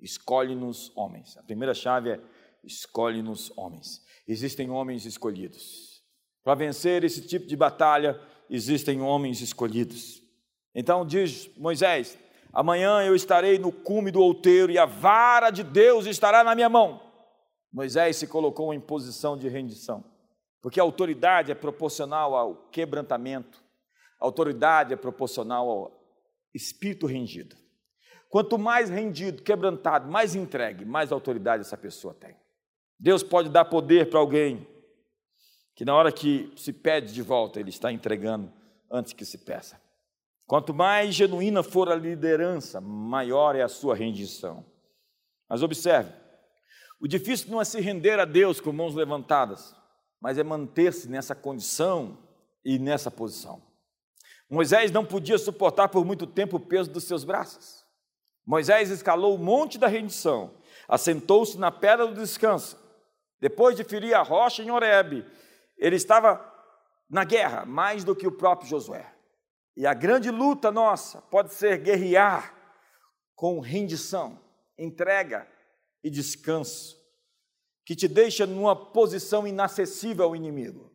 escolhe-nos homens. A primeira chave é escolhe-nos homens. Existem homens escolhidos. Para vencer esse tipo de batalha, existem homens escolhidos. Então diz Moisés: Amanhã eu estarei no cume do outeiro e a vara de Deus estará na minha mão. Moisés se colocou em posição de rendição, porque a autoridade é proporcional ao quebrantamento, a autoridade é proporcional ao espírito rendido. Quanto mais rendido, quebrantado, mais entregue, mais autoridade essa pessoa tem. Deus pode dar poder para alguém que na hora que se pede de volta, ele está entregando antes que se peça. Quanto mais genuína for a liderança, maior é a sua rendição. Mas observe, o difícil não é se render a Deus com mãos levantadas, mas é manter-se nessa condição e nessa posição. Moisés não podia suportar por muito tempo o peso dos seus braços. Moisés escalou o monte da rendição, assentou-se na pedra do descanso. Depois de ferir a rocha em Horebe, ele estava na guerra mais do que o próprio Josué. E a grande luta nossa pode ser guerrear com rendição, entrega e descanso, que te deixa numa posição inacessível ao inimigo.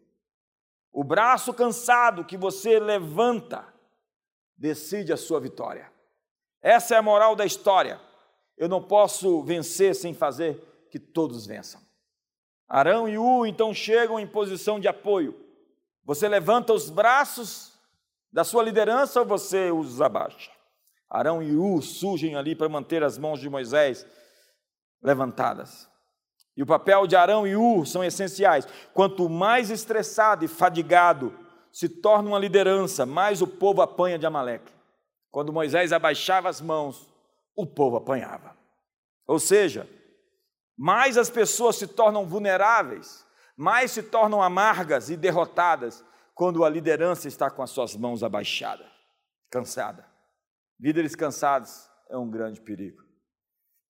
O braço cansado que você levanta decide a sua vitória. Essa é a moral da história. Eu não posso vencer sem fazer que todos vençam. Arão e U então chegam em posição de apoio. Você levanta os braços da sua liderança você os abaixa? Arão e U surgem ali para manter as mãos de Moisés levantadas. E o papel de Arão e U são essenciais. Quanto mais estressado e fadigado se torna uma liderança, mais o povo apanha de Amaleque. Quando Moisés abaixava as mãos, o povo apanhava. Ou seja, mais as pessoas se tornam vulneráveis, mais se tornam amargas e derrotadas quando a liderança está com as suas mãos abaixadas, cansada. Líderes cansados é um grande perigo.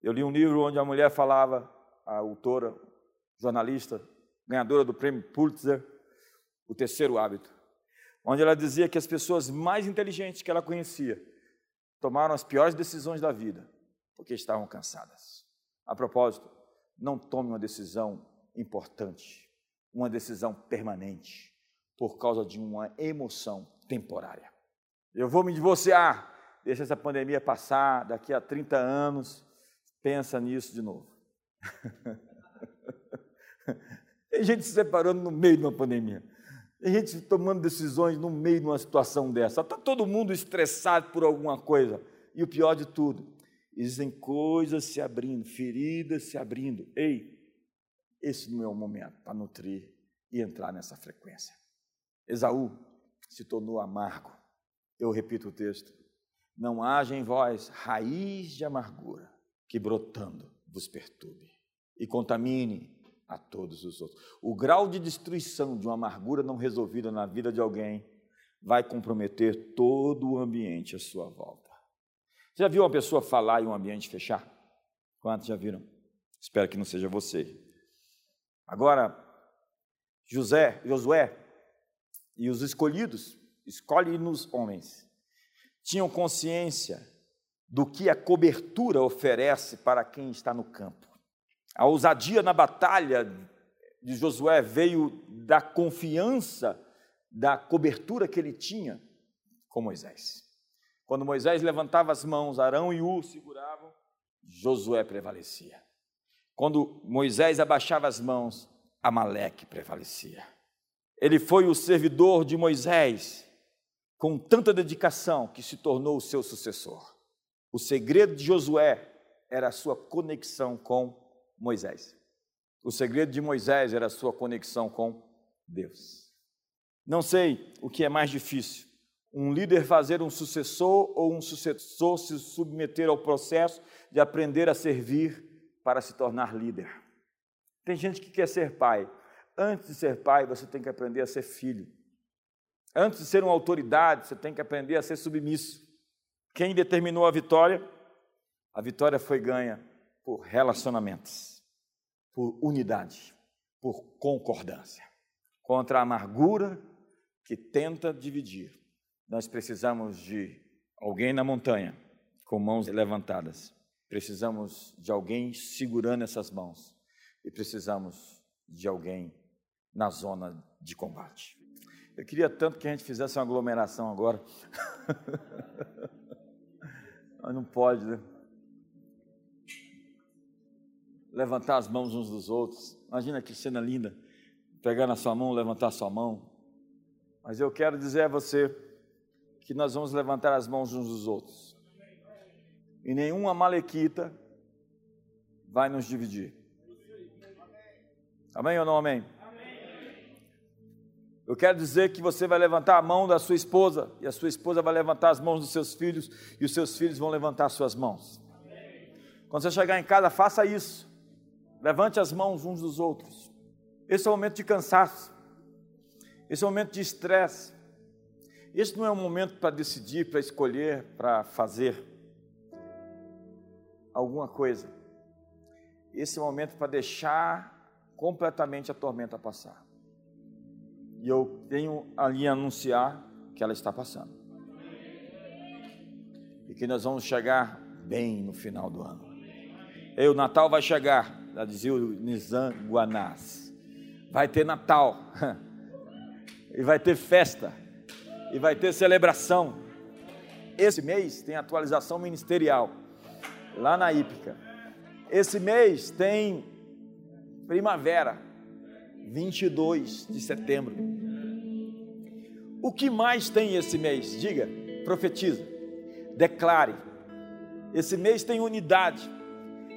Eu li um livro onde a mulher falava, a autora, jornalista, ganhadora do prêmio Pulitzer, O Terceiro Hábito, onde ela dizia que as pessoas mais inteligentes que ela conhecia tomaram as piores decisões da vida porque estavam cansadas. A propósito, não tome uma decisão importante, uma decisão permanente, por causa de uma emoção temporária. Eu vou me divorciar, deixa essa pandemia passar, daqui a 30 anos, pensa nisso de novo. Tem gente se separando no meio de uma pandemia. Tem gente tomando decisões no meio de uma situação dessa. Está todo mundo estressado por alguma coisa. E o pior de tudo, existem coisas se abrindo, feridas se abrindo. Ei, esse não é o momento para nutrir e entrar nessa frequência. Esaú se tornou amargo. Eu repito o texto. Não haja em vós raiz de amargura que brotando vos perturbe e contamine a todos os outros. O grau de destruição de uma amargura não resolvida na vida de alguém vai comprometer todo o ambiente à sua volta. Já viu uma pessoa falar e um ambiente fechar? Quantos já viram? Espero que não seja você. Agora, José, Josué e os escolhidos, escolhe nos homens, tinham consciência do que a cobertura oferece para quem está no campo. A ousadia na batalha de Josué veio da confiança da cobertura que ele tinha com Moisés. Quando Moisés levantava as mãos, Arão e U seguravam, Josué prevalecia. Quando Moisés abaixava as mãos, Amaleque prevalecia. Ele foi o servidor de Moisés com tanta dedicação que se tornou o seu sucessor. O segredo de Josué era a sua conexão com Moisés. O segredo de Moisés era a sua conexão com Deus. Não sei o que é mais difícil: um líder fazer um sucessor ou um sucessor se submeter ao processo de aprender a servir para se tornar líder. Tem gente que quer ser pai. Antes de ser pai, você tem que aprender a ser filho. Antes de ser uma autoridade, você tem que aprender a ser submisso. Quem determinou a vitória? A vitória foi ganha por relacionamentos, por unidade, por concordância. Contra a amargura que tenta dividir, nós precisamos de alguém na montanha com mãos levantadas. Precisamos de alguém segurando essas mãos e precisamos de alguém na zona de combate. Eu queria tanto que a gente fizesse uma aglomeração agora. Mas não pode, né? levantar as mãos uns dos outros. Imagina que cena linda, pegar na sua mão, levantar a sua mão. Mas eu quero dizer a você que nós vamos levantar as mãos uns dos outros. E nenhuma malequita vai nos dividir. Amém ou não amém? Eu quero dizer que você vai levantar a mão da sua esposa, e a sua esposa vai levantar as mãos dos seus filhos, e os seus filhos vão levantar as suas mãos. Quando você chegar em casa, faça isso. Levante as mãos uns dos outros. Esse é o momento de cansaço. Esse é o momento de estresse. Esse não é um momento para decidir, para escolher, para fazer alguma coisa. Esse é o momento para deixar completamente a tormenta passar. E eu tenho a anunciar que ela está passando. E que nós vamos chegar bem no final do ano. E o Natal vai chegar já dizia o Nizam Guanás. Vai ter Natal, e vai ter festa, e vai ter celebração. Esse mês tem atualização ministerial, lá na Ípica. Esse mês tem primavera, 22 de setembro. O que mais tem esse mês? Diga, profetiza, declare. Esse mês tem unidade.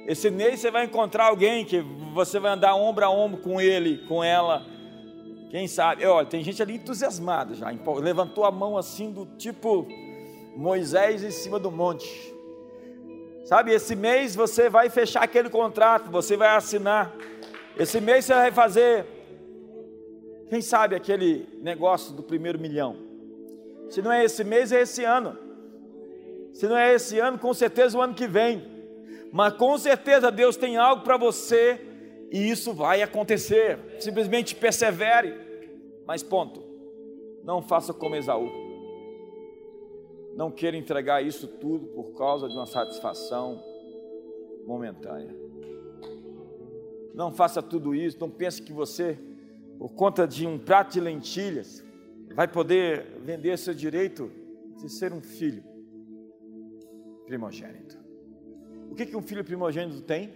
Esse mês você vai encontrar alguém que você vai andar ombro a ombro com ele, com ela. Quem sabe? Olha, tem gente ali entusiasmada já, levantou a mão assim do tipo Moisés em cima do monte. Sabe, esse mês você vai fechar aquele contrato, você vai assinar. Esse mês você vai fazer, quem sabe, aquele negócio do primeiro milhão. Se não é esse mês, é esse ano. Se não é esse ano, com certeza o ano que vem mas com certeza Deus tem algo para você e isso vai acontecer. Simplesmente persevere. Mas ponto. Não faça como Esaú. Não queira entregar isso tudo por causa de uma satisfação momentânea. Não faça tudo isso, não pense que você, por conta de um prato de lentilhas, vai poder vender seu direito de ser um filho primogênito. O que, que um filho primogênito tem?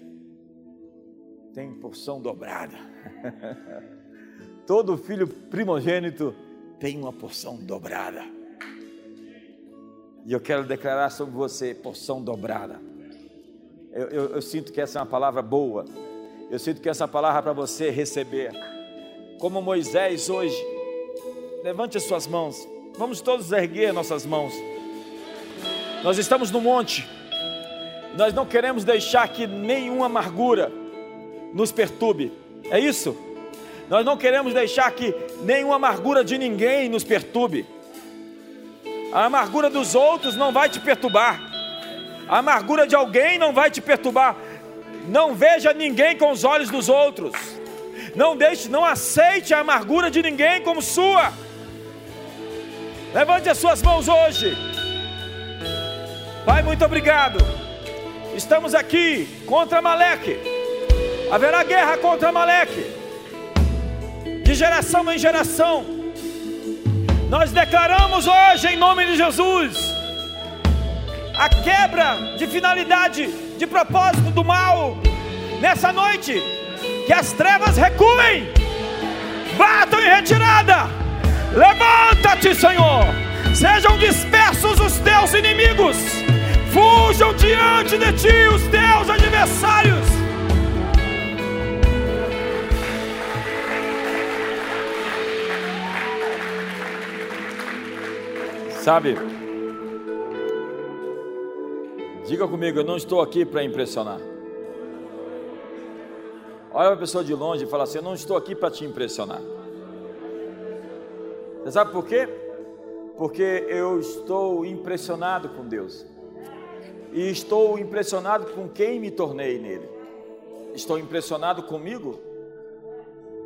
Tem porção dobrada. todo filho primogênito tem uma porção dobrada. E eu quero declarar sobre você porção dobrada. Eu, eu, eu sinto que essa é uma palavra boa. Eu sinto que essa palavra é para você receber. Como Moisés hoje, levante as suas mãos. Vamos todos erguer nossas mãos. Nós estamos no monte. Nós não queremos deixar que nenhuma amargura nos perturbe. É isso? Nós não queremos deixar que nenhuma amargura de ninguém nos perturbe. A amargura dos outros não vai te perturbar. A amargura de alguém não vai te perturbar. Não veja ninguém com os olhos dos outros. Não deixe, não aceite a amargura de ninguém como sua. Levante as suas mãos hoje. Pai, muito obrigado. Estamos aqui contra Maleque. Haverá guerra contra Maleque. De geração em geração. Nós declaramos hoje em nome de Jesus a quebra de finalidade, de propósito do mal. Nessa noite, que as trevas recuem, batam em retirada. Levanta-te, Senhor. Sejam dispersos os teus inimigos. Fujam diante de ti os teus adversários. Sabe, Diga comigo, eu não estou aqui para impressionar. Olha a pessoa de longe e fala assim: Eu não estou aqui para te impressionar. Você sabe por quê? Porque eu estou impressionado com Deus. E estou impressionado com quem me tornei nele. Estou impressionado comigo.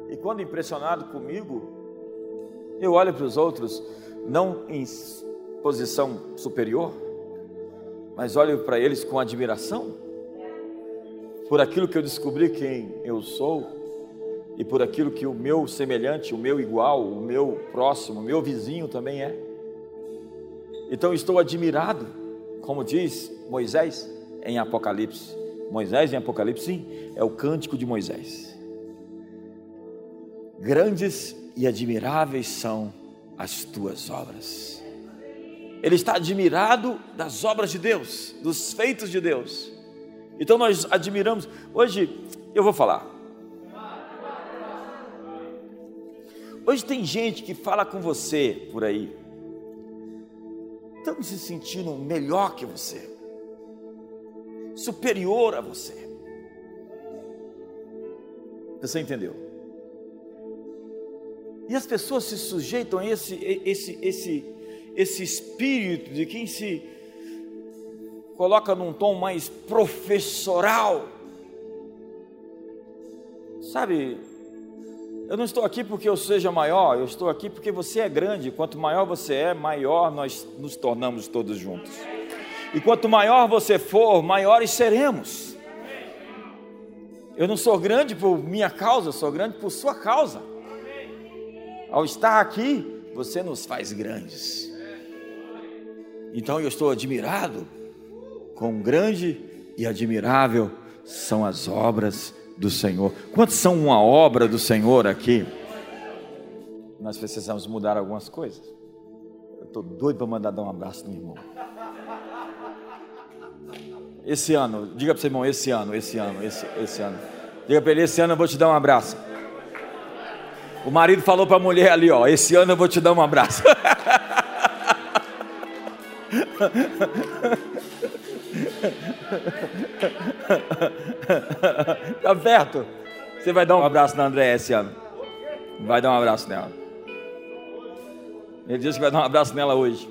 E quando impressionado comigo, eu olho para os outros não em posição superior, mas olho para eles com admiração por aquilo que eu descobri quem eu sou e por aquilo que o meu semelhante, o meu igual, o meu próximo, o meu vizinho também é. Então estou admirado, como diz Moisés em Apocalipse. Moisés em Apocalipse, sim, é o cântico de Moisés. Grandes e admiráveis são as tuas obras. Ele está admirado das obras de Deus, dos feitos de Deus. Então nós admiramos. Hoje eu vou falar. Hoje tem gente que fala com você por aí, estamos se sentindo melhor que você, superior a você. Você entendeu? E as pessoas se sujeitam a esse, esse, esse, esse espírito de quem se coloca num tom mais professoral. Sabe, eu não estou aqui porque eu seja maior, eu estou aqui porque você é grande. Quanto maior você é, maior nós nos tornamos todos juntos. E quanto maior você for, maiores seremos. Eu não sou grande por minha causa, sou grande por sua causa. Ao estar aqui, você nos faz grandes. Então eu estou admirado, quão grande e admirável são as obras do Senhor. Quantos são uma obra do Senhor aqui? Nós precisamos mudar algumas coisas. Eu estou doido para mandar dar um abraço no irmão. Esse ano, diga para seu irmão, esse ano, esse ano, esse, esse ano. Diga para ele, esse ano eu vou te dar um abraço. O marido falou para a mulher ali, ó, esse ano eu vou te dar um abraço. Tá perto? Você vai dar um abraço na André esse ano. Vai dar um abraço nela. Ele disse que vai dar um abraço nela hoje.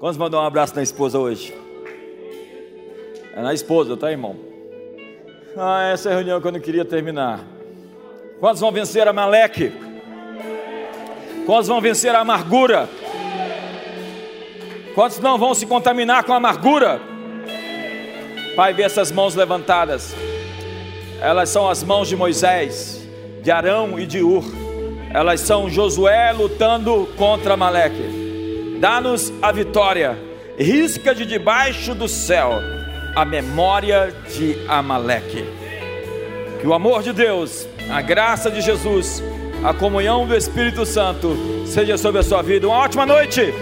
Quantos vão dar um abraço na esposa hoje? É na esposa, tá, irmão? Ah, essa é a reunião que eu não queria terminar. Quantos vão vencer a Maleque? Quantos vão vencer a amargura? Quantos não vão se contaminar com amargura? Pai, vê essas mãos levantadas. Elas são as mãos de Moisés, de Arão e de Ur. Elas são Josué lutando contra Maleque. Dá-nos a vitória. Risca de debaixo do céu a memória de Amaleque. Que o amor de Deus, a graça de Jesus a comunhão do Espírito Santo seja sobre a sua vida. Uma ótima noite.